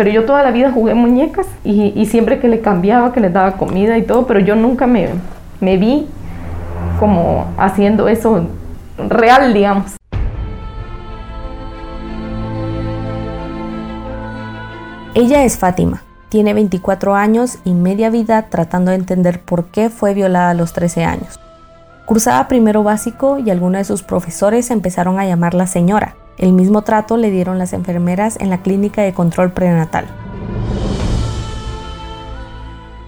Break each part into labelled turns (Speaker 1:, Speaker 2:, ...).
Speaker 1: Pero yo toda la vida jugué muñecas y, siempre que le cambiaba, que le daba comida y todo, pero yo nunca me, me vi como haciendo eso real, digamos.
Speaker 2: Ella es Fátima, tiene 24 años y media vida tratando de entender por qué fue violada a los 13 años. Cursaba primero básico y algunos de sus profesores empezaron a llamarla señora. El mismo trato le dieron las enfermeras en la clínica de control prenatal.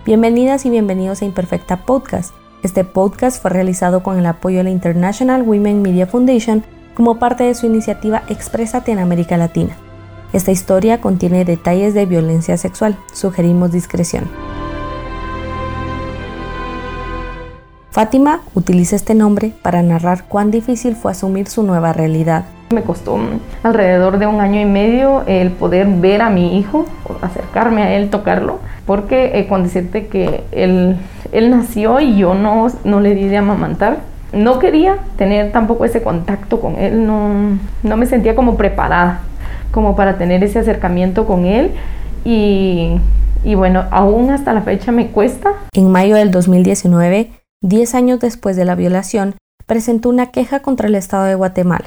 Speaker 2: Bienvenidas y bienvenidos a Imperfecta Podcast. Este podcast fue realizado con el apoyo de la International Women Media Foundation como parte de su iniciativa Exprésate en América Latina. Esta historia contiene detalles de violencia sexual. Sugerimos discreción. Fátima utiliza este nombre para narrar cuán difícil fue asumir su nueva realidad.
Speaker 1: Me costó alrededor de un año y medio el poder ver a mi hijo, acercarme a él, tocarlo, porque eh, con decirte que él, él nació y yo no, no le di de amamantar, no quería tener tampoco ese contacto con él, no, no me sentía como preparada como para tener ese acercamiento con él y, y bueno, aún hasta la fecha me cuesta.
Speaker 2: En mayo del 2019, 10 años después de la violación, presentó una queja contra el Estado de Guatemala.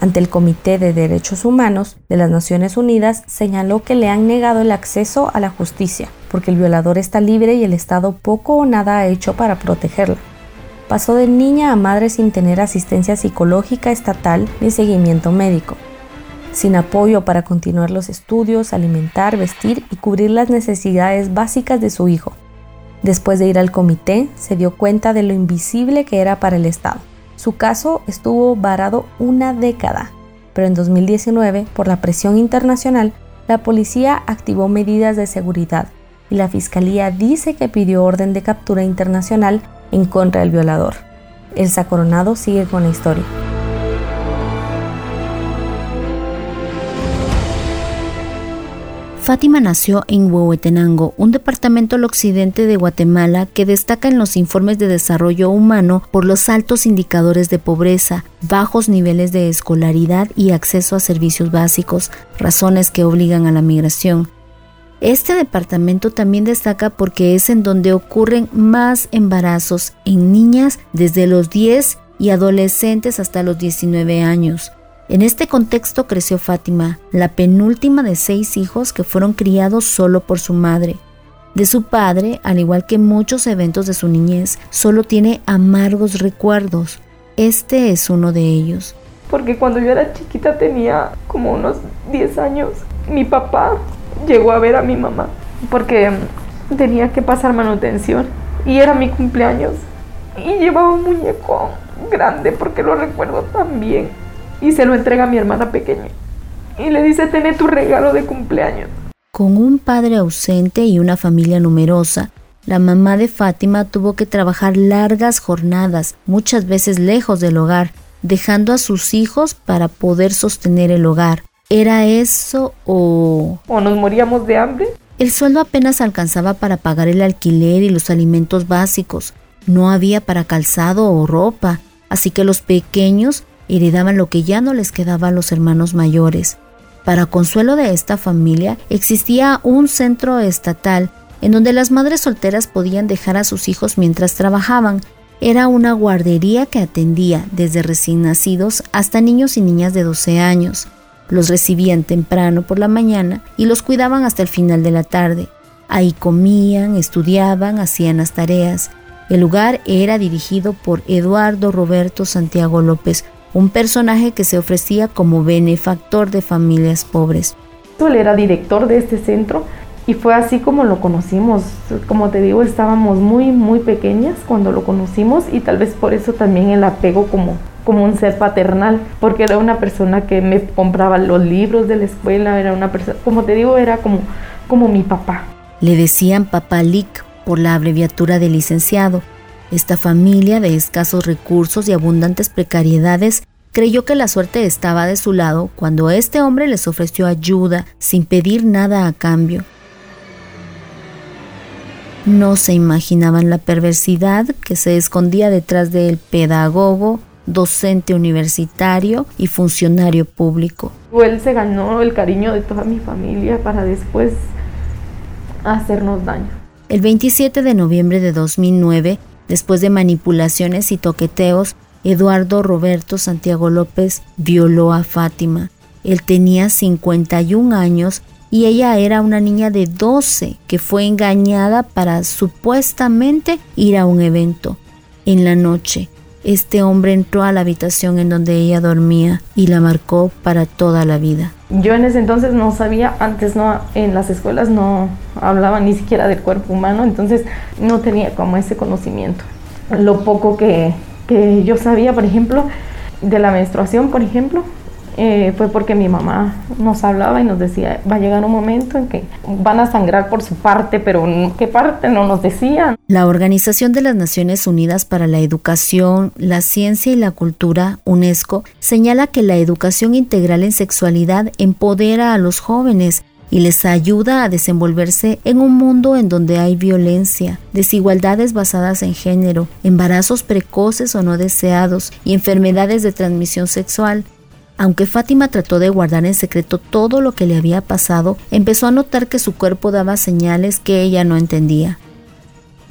Speaker 2: Ante el Comité de Derechos Humanos de las Naciones Unidas, señaló que le han negado el acceso a la justicia, porque el violador está libre y el Estado poco o nada ha hecho para protegerla. Pasó de niña a madre sin tener asistencia psicológica estatal ni seguimiento médico sin apoyo para continuar los estudios, alimentar, vestir y cubrir las necesidades básicas de su hijo. Después de ir al comité, se dio cuenta de lo invisible que era para el Estado. Su caso estuvo varado una década, pero en 2019, por la presión internacional, la policía activó medidas de seguridad y la fiscalía dice que pidió orden de captura internacional en contra del violador. El Sacoronado sigue con la historia. Fátima nació en Huehuetenango, un departamento al occidente de Guatemala que destaca en los informes de desarrollo humano por los altos indicadores de pobreza, bajos niveles de escolaridad y acceso a servicios básicos, razones que obligan a la migración. Este departamento también destaca porque es en donde ocurren más embarazos en niñas desde los 10 y adolescentes hasta los 19 años. En este contexto creció Fátima, la penúltima de seis hijos que fueron criados solo por su madre. De su padre, al igual que muchos eventos de su niñez, solo tiene amargos recuerdos. Este es uno de ellos.
Speaker 1: Porque cuando yo era chiquita tenía como unos 10 años, mi papá llegó a ver a mi mamá porque tenía que pasar manutención y era mi cumpleaños y llevaba un muñeco grande porque lo recuerdo tan bien y se lo entrega a mi hermana pequeña. Y le dice, tené tu regalo de cumpleaños.
Speaker 2: Con un padre ausente y una familia numerosa, la mamá de Fátima tuvo que trabajar largas jornadas, muchas veces lejos del hogar, dejando a sus hijos para poder sostener el hogar. ¿Era eso o...
Speaker 1: o nos moríamos de hambre?
Speaker 2: El sueldo apenas alcanzaba para pagar el alquiler y los alimentos básicos. No había para calzado o ropa, así que los pequeños heredaban lo que ya no les quedaba a los hermanos mayores. Para consuelo de esta familia existía un centro estatal en donde las madres solteras podían dejar a sus hijos mientras trabajaban. Era una guardería que atendía desde recién nacidos hasta niños y niñas de 12 años. Los recibían temprano por la mañana y los cuidaban hasta el final de la tarde. Ahí comían, estudiaban, hacían las tareas. El lugar era dirigido por Eduardo Roberto Santiago López, un personaje que se ofrecía como benefactor de familias pobres.
Speaker 1: Él era director de este centro y fue así como lo conocimos. Como te digo, estábamos muy, muy pequeñas cuando lo conocimos y tal vez por eso también el apego como, como un ser paternal, porque era una persona que me compraba los libros de la escuela, era una persona, como te digo, era como, como mi papá.
Speaker 2: Le decían papá Lick por la abreviatura de licenciado esta familia de escasos recursos y abundantes precariedades creyó que la suerte estaba de su lado cuando este hombre les ofreció ayuda sin pedir nada a cambio. No se imaginaban la perversidad que se escondía detrás del pedagogo, docente universitario y funcionario público.
Speaker 1: Él se ganó el cariño de toda mi familia para después hacernos daño.
Speaker 2: El 27 de noviembre de 2009, después de manipulaciones y toqueteos, Eduardo Roberto Santiago López violó a Fátima. Él tenía 51 años y ella era una niña de 12 que fue engañada para supuestamente ir a un evento. En la noche, este hombre entró a la habitación en donde ella dormía y la marcó para toda la vida.
Speaker 1: Yo en ese entonces no sabía, antes no, en las escuelas no hablaban ni siquiera del cuerpo humano, entonces no tenía como ese conocimiento. Lo poco que, que yo sabía, por ejemplo, de la menstruación, por ejemplo, eh, fue porque mi mamá nos hablaba y nos decía, va a llegar un momento en que van a sangrar por su parte, pero ¿qué parte no nos decían?
Speaker 2: La Organización de las Naciones Unidas para la Educación, la Ciencia y la Cultura, UNESCO, señala que la educación integral en sexualidad empodera a los jóvenes y les ayuda a desenvolverse en un mundo en donde hay violencia, desigualdades basadas en género, embarazos precoces o no deseados y enfermedades de transmisión sexual. Aunque Fátima trató de guardar en secreto todo lo que le había pasado, empezó a notar que su cuerpo daba señales que ella no entendía.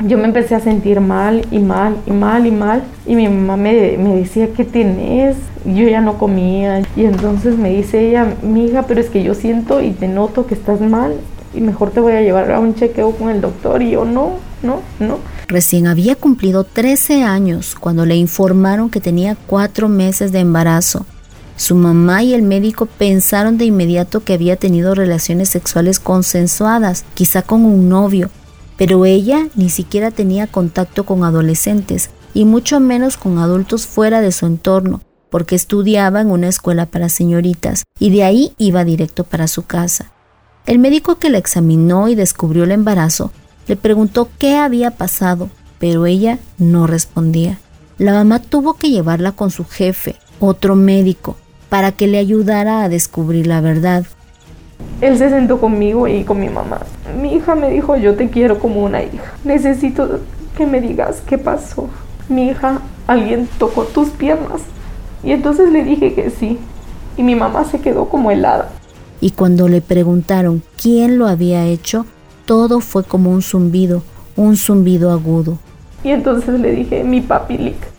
Speaker 1: Yo me empecé a sentir mal y mal y mal y mal y mi mamá me, me decía, ¿qué tienes? Yo ya no comía y entonces me dice ella, hija, pero es que yo siento y te noto que estás mal y mejor te voy a llevar a un chequeo con el doctor y yo no, no, no.
Speaker 2: Recién había cumplido 13 años cuando le informaron que tenía cuatro meses de embarazo su mamá y el médico pensaron de inmediato que había tenido relaciones sexuales consensuadas, quizá con un novio, pero ella ni siquiera tenía contacto con adolescentes y mucho menos con adultos fuera de su entorno, porque estudiaba en una escuela para señoritas y de ahí iba directo para su casa. El médico que la examinó y descubrió el embarazo le preguntó qué había pasado, pero ella no respondía. La mamá tuvo que llevarla con su jefe, otro médico, para que le ayudara a descubrir la verdad.
Speaker 1: Él se sentó conmigo y con mi mamá. Mi hija me dijo, yo te quiero como una hija. Necesito que me digas qué pasó. Mi hija, alguien tocó tus piernas. Y entonces le dije que sí. Y mi mamá se quedó como helada.
Speaker 2: Y cuando le preguntaron quién lo había hecho, todo fue como un zumbido, un zumbido agudo.
Speaker 1: Y entonces le dije, mi papi Lick.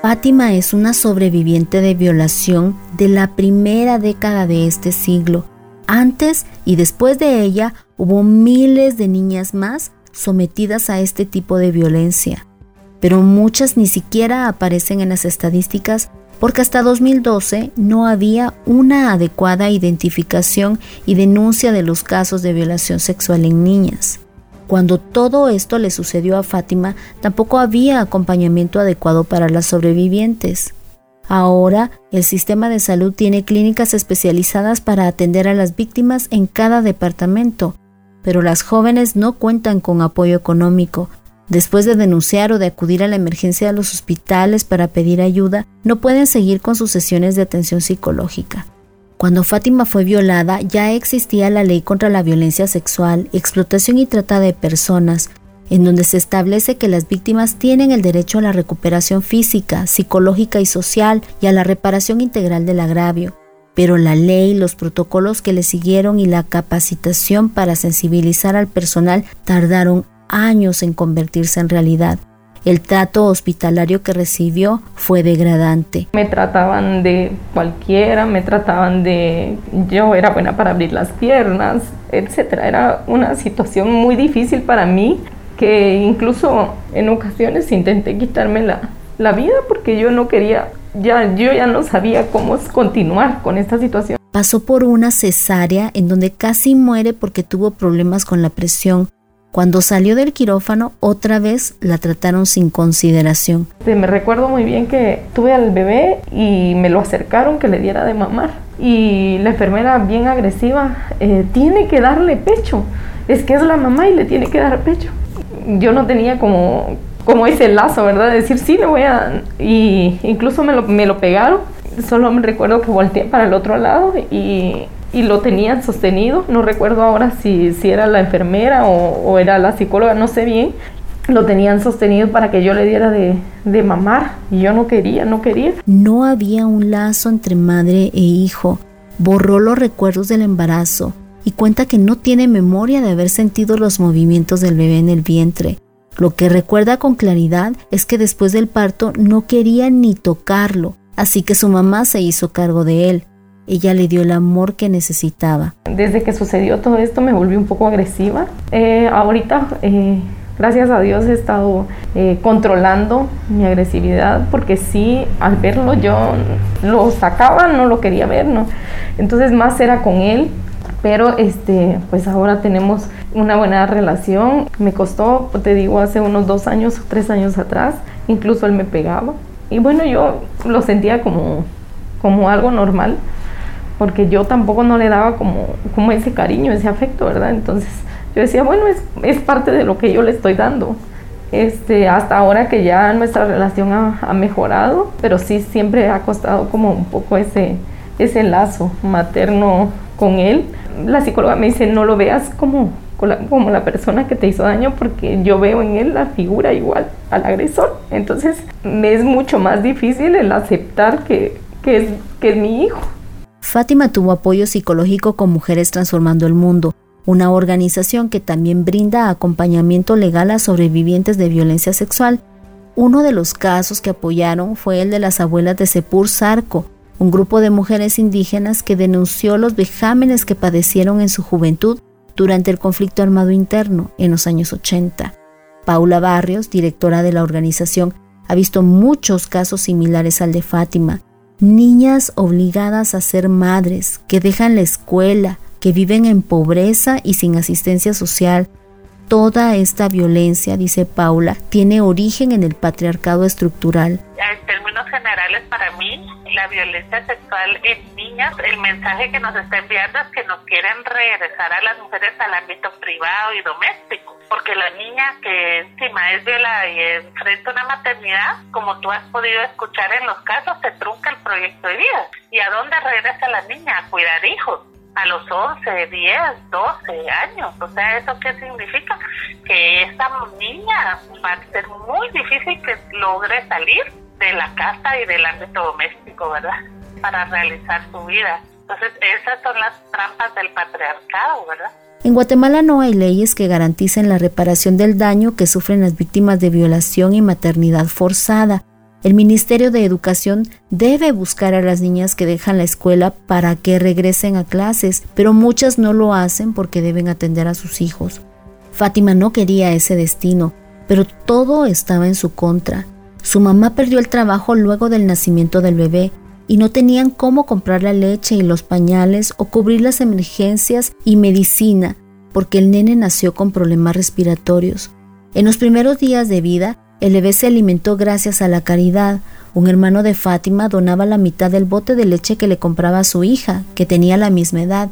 Speaker 2: Fátima es una sobreviviente de violación de la primera década de este siglo. Antes y después de ella hubo miles de niñas más sometidas a este tipo de violencia, pero muchas ni siquiera aparecen en las estadísticas porque hasta 2012 no había una adecuada identificación y denuncia de los casos de violación sexual en niñas. Cuando todo esto le sucedió a Fátima, tampoco había acompañamiento adecuado para las sobrevivientes. Ahora, el sistema de salud tiene clínicas especializadas para atender a las víctimas en cada departamento, pero las jóvenes no cuentan con apoyo económico. Después de denunciar o de acudir a la emergencia de los hospitales para pedir ayuda, no pueden seguir con sus sesiones de atención psicológica. Cuando Fátima fue violada ya existía la ley contra la violencia sexual, explotación y trata de personas, en donde se establece que las víctimas tienen el derecho a la recuperación física, psicológica y social y a la reparación integral del agravio. Pero la ley, los protocolos que le siguieron y la capacitación para sensibilizar al personal tardaron años en convertirse en realidad. El trato hospitalario que recibió fue degradante.
Speaker 1: Me trataban de cualquiera, me trataban de yo era buena para abrir las piernas, etcétera. Era una situación muy difícil para mí que incluso en ocasiones intenté quitarme la, la vida porque yo no quería, ya yo ya no sabía cómo continuar con esta situación.
Speaker 2: Pasó por una cesárea en donde casi muere porque tuvo problemas con la presión cuando salió del quirófano, otra vez la trataron sin consideración.
Speaker 1: Me recuerdo muy bien que tuve al bebé y me lo acercaron que le diera de mamar. Y la enfermera, bien agresiva, eh, tiene que darle pecho. Es que es la mamá y le tiene que dar pecho. Yo no tenía como, como ese lazo, ¿verdad? De decir, sí, le voy a... Y incluso me lo, me lo pegaron. Solo me recuerdo que volteé para el otro lado y y lo tenían sostenido. No recuerdo ahora si, si era la enfermera o, o, era la psicóloga, no sé bien. Lo tenían sostenido para que yo le diera de, de mamar y yo no quería, no quería.
Speaker 2: No había un lazo entre madre e hijo. Borró los recuerdos del embarazo y cuenta que no tiene memoria de haber sentido los movimientos del bebé en el vientre. Lo que recuerda con claridad es que después del parto no quería ni tocarlo, así que su mamá se hizo cargo de él. Ella le dio el amor que necesitaba.
Speaker 1: Desde que sucedió todo esto me volví un poco agresiva. Eh, ahorita, eh, gracias a Dios, he estado eh, controlando mi agresividad porque sí, al verlo yo lo sacaba, no lo quería ver, ¿no? Entonces más era con él, pero este, pues ahora tenemos una buena relación. Me costó, te digo, hace unos dos años tres años atrás, incluso él me pegaba. Y bueno, yo lo sentía como, como algo normal, porque yo tampoco no le daba como, como ese cariño, ese afecto, ¿verdad? Entonces yo decía, bueno, es, es parte de lo que yo le estoy dando. Este, hasta ahora que ya nuestra relación ha, ha, mejorado, pero sí siempre ha costado como un poco ese, ese lazo materno con él. La psicóloga me dice, no lo veas como, como la persona que te hizo daño porque yo veo en él la figura igual al agresor. Entonces me es mucho más difícil el aceptar que, que, es, que es mi hijo.
Speaker 2: Fátima tuvo apoyo psicológico con Mujeres Transformando el Mundo, una organización que también brinda acompañamiento legal a sobrevivientes de violencia sexual. Uno de los casos que apoyaron fue el de las abuelas de Sepur Sarco, un grupo de mujeres indígenas que denunció los vejámenes que padecieron en su juventud durante el conflicto armado interno en los años 80. Paula Barrios, directora de la organización, ha visto muchos casos similares al de Fátima. Niñas obligadas a ser madres, que dejan la escuela, que viven en pobreza y sin asistencia social. Toda esta violencia, dice Paula, tiene origen en el patriarcado estructural.
Speaker 3: En términos generales, para mí, la violencia sexual en niñas, el mensaje que nos está enviando es que nos quieren regresar a las mujeres al ámbito privado y doméstico. Porque la niña que encima es violada y enfrenta una maternidad, como tú has podido escuchar en los casos, se trunca el proyecto de vida. ¿Y a dónde regresa la niña? A cuidar hijos a los 11, 10, 12 años. O sea, ¿eso qué significa? Que esta niña va a ser muy difícil que logre salir de la casa y del ámbito doméstico, ¿verdad? Para realizar su vida. Entonces, esas son las trampas del patriarcado, ¿verdad?
Speaker 2: En Guatemala no hay leyes que garanticen la reparación del daño que sufren las víctimas de violación y maternidad forzada. El Ministerio de Educación debe buscar a las niñas que dejan la escuela para que regresen a clases, pero muchas no lo hacen porque deben atender a sus hijos. Fátima no quería ese destino, pero todo estaba en su contra. Su mamá perdió el trabajo luego del nacimiento del bebé y no tenían cómo comprar la leche y los pañales o cubrir las emergencias y medicina porque el nene nació con problemas respiratorios. En los primeros días de vida, el bebé se alimentó gracias a la caridad. Un hermano de Fátima donaba la mitad del bote de leche que le compraba a su hija, que tenía la misma edad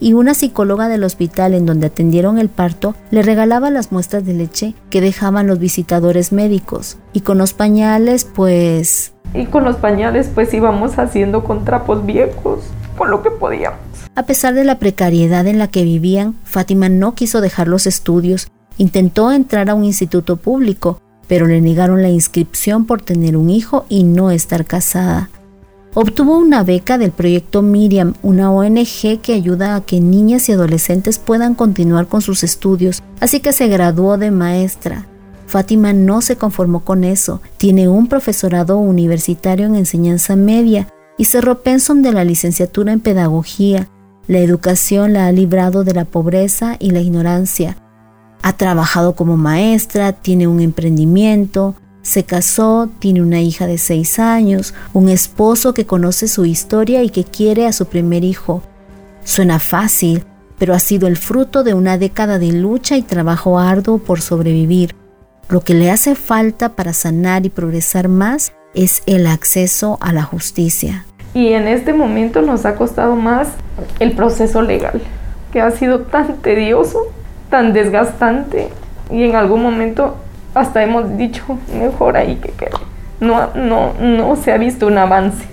Speaker 2: y una psicóloga del hospital en donde atendieron el parto le regalaba las muestras de leche que dejaban los visitadores médicos. Y con los pañales, pues...
Speaker 1: Y con los pañales, pues íbamos haciendo con trapos viejos, con lo que podíamos.
Speaker 2: A pesar de la precariedad en la que vivían, Fátima no quiso dejar los estudios. Intentó entrar a un instituto público, pero le negaron la inscripción por tener un hijo y no estar casada. Obtuvo una beca del proyecto Miriam, una ONG que ayuda a que niñas y adolescentes puedan continuar con sus estudios, así que se graduó de maestra. Fátima no se conformó con eso, tiene un profesorado universitario en enseñanza media y cerró pensum de la licenciatura en pedagogía. La educación la ha librado de la pobreza y la ignorancia. Ha trabajado como maestra, tiene un emprendimiento, se casó, tiene una hija de seis años, un esposo que conoce su historia y que quiere a su primer hijo. Suena fácil, pero ha sido el fruto de una década de lucha y trabajo arduo por sobrevivir. Lo que le hace falta para sanar y progresar más es el acceso a la justicia.
Speaker 1: Y en este momento nos ha costado más el proceso legal, que ha sido tan tedioso, tan desgastante y en algún momento hasta hemos dicho mejor ahí que quede. No, no, no se ha visto un avance.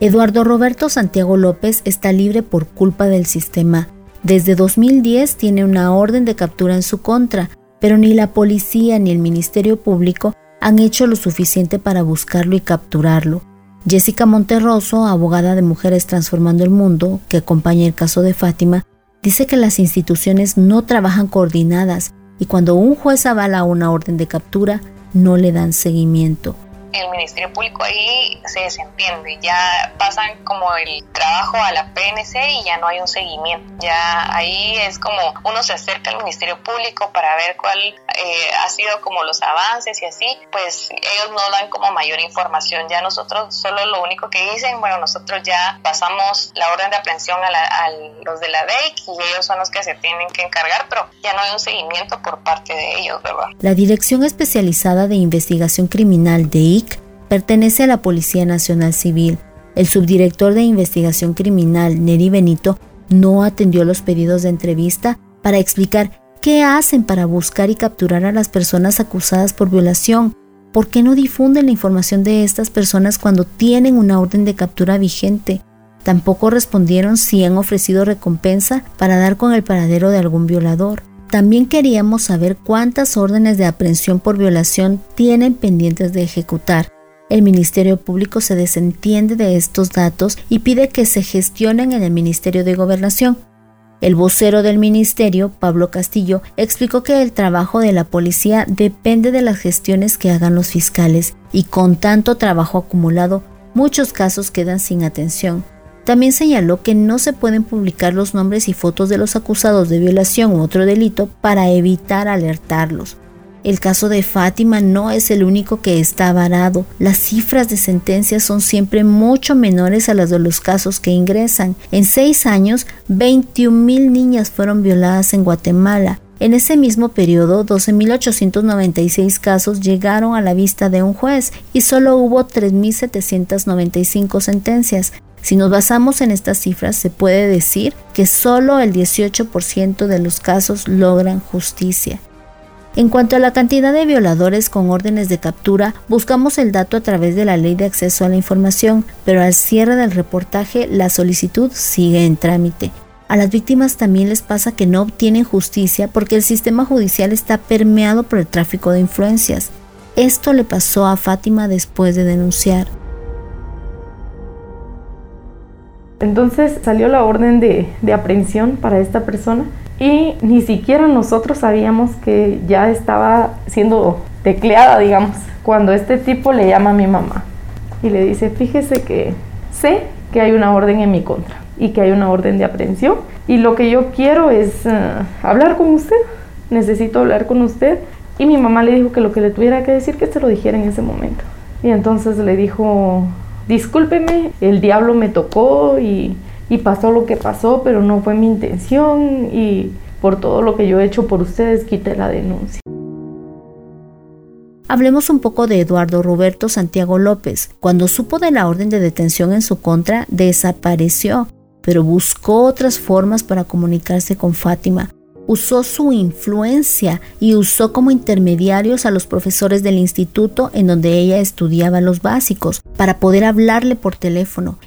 Speaker 2: Eduardo Roberto Santiago López está libre por culpa del sistema. Desde 2010 tiene una orden de captura en su contra, pero ni la policía ni el Ministerio Público han hecho lo suficiente para buscarlo y capturarlo. Jessica Monterroso, abogada de Mujeres Transformando el Mundo, que acompaña el caso de Fátima, dice que las instituciones no trabajan coordinadas y cuando un juez avala una orden de captura, no le dan seguimiento
Speaker 4: el Ministerio Público ahí se desentiende, ya pasan como el trabajo a la PNC y ya no hay un seguimiento, ya ahí es como uno se acerca al Ministerio Público para ver cuál eh, ha sido como los avances y así, pues ellos no dan como mayor información, ya nosotros solo lo único que dicen, bueno, nosotros ya pasamos la orden de aprehensión a, a los de la DEIC y ellos son los que se tienen que encargar, pero ya no hay un seguimiento por parte de ellos, ¿verdad?
Speaker 2: La Dirección Especializada de Investigación Criminal de pertenece a la Policía Nacional Civil. El subdirector de investigación criminal, Neri Benito, no atendió los pedidos de entrevista para explicar qué hacen para buscar y capturar a las personas acusadas por violación. ¿Por qué no difunden la información de estas personas cuando tienen una orden de captura vigente? Tampoco respondieron si han ofrecido recompensa para dar con el paradero de algún violador. También queríamos saber cuántas órdenes de aprehensión por violación tienen pendientes de ejecutar. El Ministerio Público se desentiende de estos datos y pide que se gestionen en el Ministerio de Gobernación. El vocero del ministerio, Pablo Castillo, explicó que el trabajo de la policía depende de las gestiones que hagan los fiscales y con tanto trabajo acumulado, muchos casos quedan sin atención. También señaló que no se pueden publicar los nombres y fotos de los acusados de violación u otro delito para evitar alertarlos. El caso de Fátima no es el único que está varado. Las cifras de sentencias son siempre mucho menores a las de los casos que ingresan. En seis años, 21 mil niñas fueron violadas en Guatemala. En ese mismo periodo, 12.896 casos llegaron a la vista de un juez y solo hubo 3.795 sentencias. Si nos basamos en estas cifras, se puede decir que solo el 18% de los casos logran justicia. En cuanto a la cantidad de violadores con órdenes de captura, buscamos el dato a través de la Ley de Acceso a la Información, pero al cierre del reportaje la solicitud sigue en trámite. A las víctimas también les pasa que no obtienen justicia porque el sistema judicial está permeado por el tráfico de influencias. Esto le pasó a Fátima después de denunciar.
Speaker 1: Entonces salió la orden de, de aprehensión para esta persona y ni siquiera nosotros sabíamos que ya estaba siendo tecleada, digamos, cuando este tipo le llama a mi mamá y le dice, fíjese que sé que hay una orden en mi contra y que hay una orden de aprehensión y lo que yo quiero es eh, hablar con usted, necesito hablar con usted y mi mamá le dijo que lo que le tuviera que decir que se lo dijera en ese momento. Y entonces le dijo, discúlpeme, el diablo me tocó y y pasó lo que pasó, pero no fue mi intención y por todo lo que yo he hecho por ustedes quité la denuncia.
Speaker 2: Hablemos un poco de Eduardo Roberto Santiago López. Cuando supo de la orden de detención en su contra, desapareció, pero buscó otras formas para comunicarse con Fátima. Usó su influencia y usó como intermediarios a los profesores del instituto en donde ella estudiaba los básicos para poder hablarle por teléfono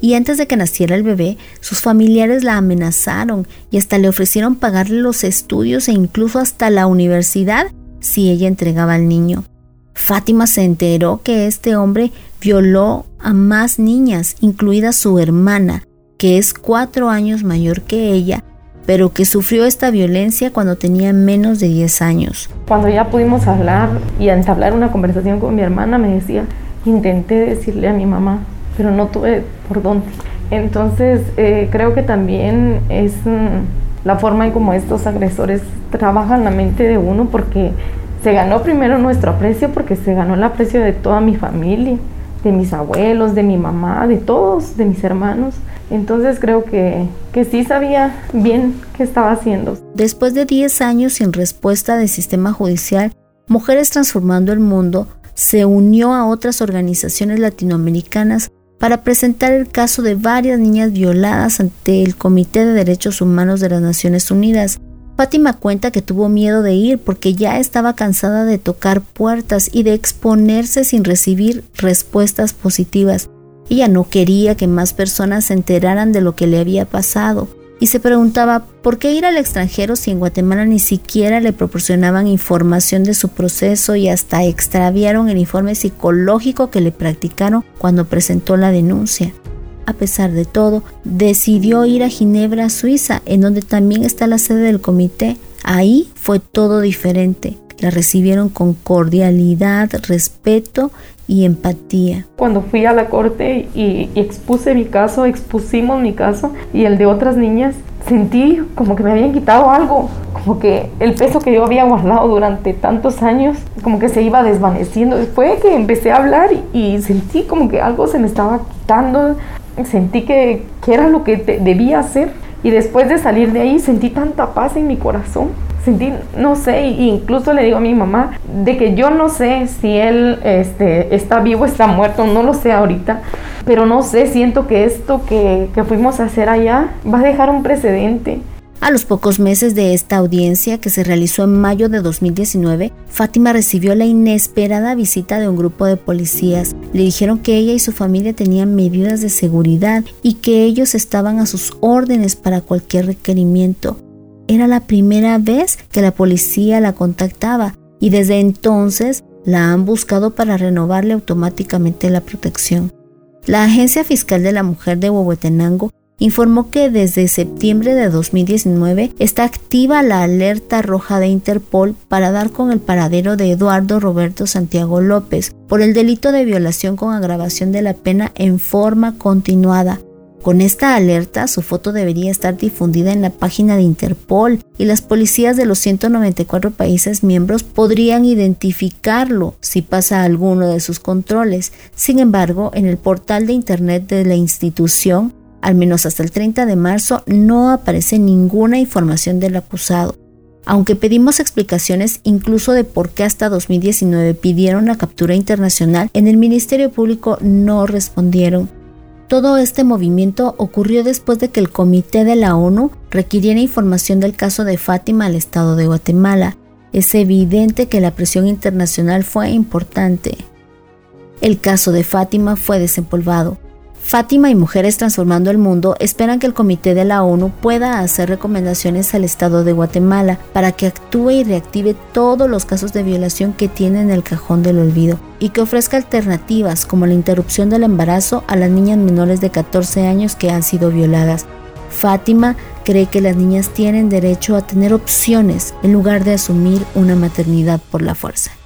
Speaker 2: y antes de que naciera el bebé, sus familiares la amenazaron y hasta le ofrecieron pagarle los estudios e incluso hasta la universidad si ella entregaba al niño. Fátima se enteró que este hombre violó a más niñas, incluida su hermana, que es cuatro años mayor que ella, pero que sufrió esta violencia cuando tenía menos de 10 años.
Speaker 1: Cuando ya pudimos hablar y entablar una conversación con mi hermana, me decía, intenté decirle a mi mamá pero no tuve por dónde. Entonces eh, creo que también es mm, la forma en cómo estos agresores trabajan la mente de uno porque se ganó primero nuestro aprecio porque se ganó el aprecio de toda mi familia, de mis abuelos, de mi mamá, de todos, de mis hermanos. Entonces creo que, que sí sabía bien qué estaba haciendo.
Speaker 2: Después de 10 años sin respuesta del sistema judicial, Mujeres Transformando el Mundo se unió a otras organizaciones latinoamericanas para presentar el caso de varias niñas violadas ante el Comité de Derechos Humanos de las Naciones Unidas. Fátima cuenta que tuvo miedo de ir porque ya estaba cansada de tocar puertas y de exponerse sin recibir respuestas positivas. Ella no quería que más personas se enteraran de lo que le había pasado y se preguntaba por qué ir al extranjero si en Guatemala ni siquiera le proporcionaban información de su proceso y hasta extraviaron el informe psicológico que le practicaron cuando presentó la denuncia. A pesar de todo, decidió ir a Ginebra, Suiza, en donde también está la sede del comité. Ahí fue todo diferente. La recibieron con cordialidad, respeto y empatía.
Speaker 1: Cuando fui a la corte y, expuse mi caso, expusimos mi caso y el de otras niñas, sentí como que me habían quitado algo, como que el peso que yo había guardado durante tantos años, como que se iba desvaneciendo. Fue que empecé a hablar y, sentí como que algo se me estaba quitando, sentí que, que era lo que debía hacer y después de salir de ahí sentí tanta paz en mi corazón no sé, incluso le digo a mi mamá de que yo no sé si él este, está vivo, está muerto, no lo sé ahorita, pero no sé, siento que esto que, que fuimos a hacer allá va a dejar un precedente.
Speaker 2: A los pocos meses de esta audiencia, que se realizó en mayo de 2019, Fátima recibió la inesperada visita de un grupo de policías. Le dijeron que ella y su familia tenían medidas de seguridad y que ellos estaban a sus órdenes para cualquier requerimiento. Era la primera vez que la policía la contactaba y desde entonces la han buscado para renovarle automáticamente la protección. La Agencia Fiscal de la Mujer de Huehuetenango informó que desde septiembre de 2019 está activa la alerta roja de Interpol para dar con el paradero de Eduardo Roberto Santiago López por el delito de violación con agravación de la pena en forma continuada, con esta alerta, su foto debería estar difundida en la página de Interpol y las policías de los 194 países miembros podrían identificarlo si pasa alguno de sus controles. Sin embargo, en el portal de Internet de la institución, al menos hasta el 30 de marzo, no aparece ninguna información del acusado. Aunque pedimos explicaciones incluso de por qué hasta 2019 pidieron la captura internacional, en el Ministerio Público no respondieron. Todo este movimiento ocurrió después de que el Comité de la ONU requiriera información del caso de Fátima al Estado de Guatemala. Es evidente que la presión internacional fue importante. El caso de Fátima fue desempolvado. Fátima y Mujeres Transformando el Mundo esperan que el Comité de la ONU pueda hacer recomendaciones al Estado de Guatemala para que actúe y reactive todos los casos de violación que tiene en el cajón del olvido y que ofrezca alternativas como la interrupción del embarazo a las niñas menores de 14 años que han sido violadas. Fátima cree que las niñas tienen derecho a tener opciones en lugar de asumir una maternidad por la fuerza.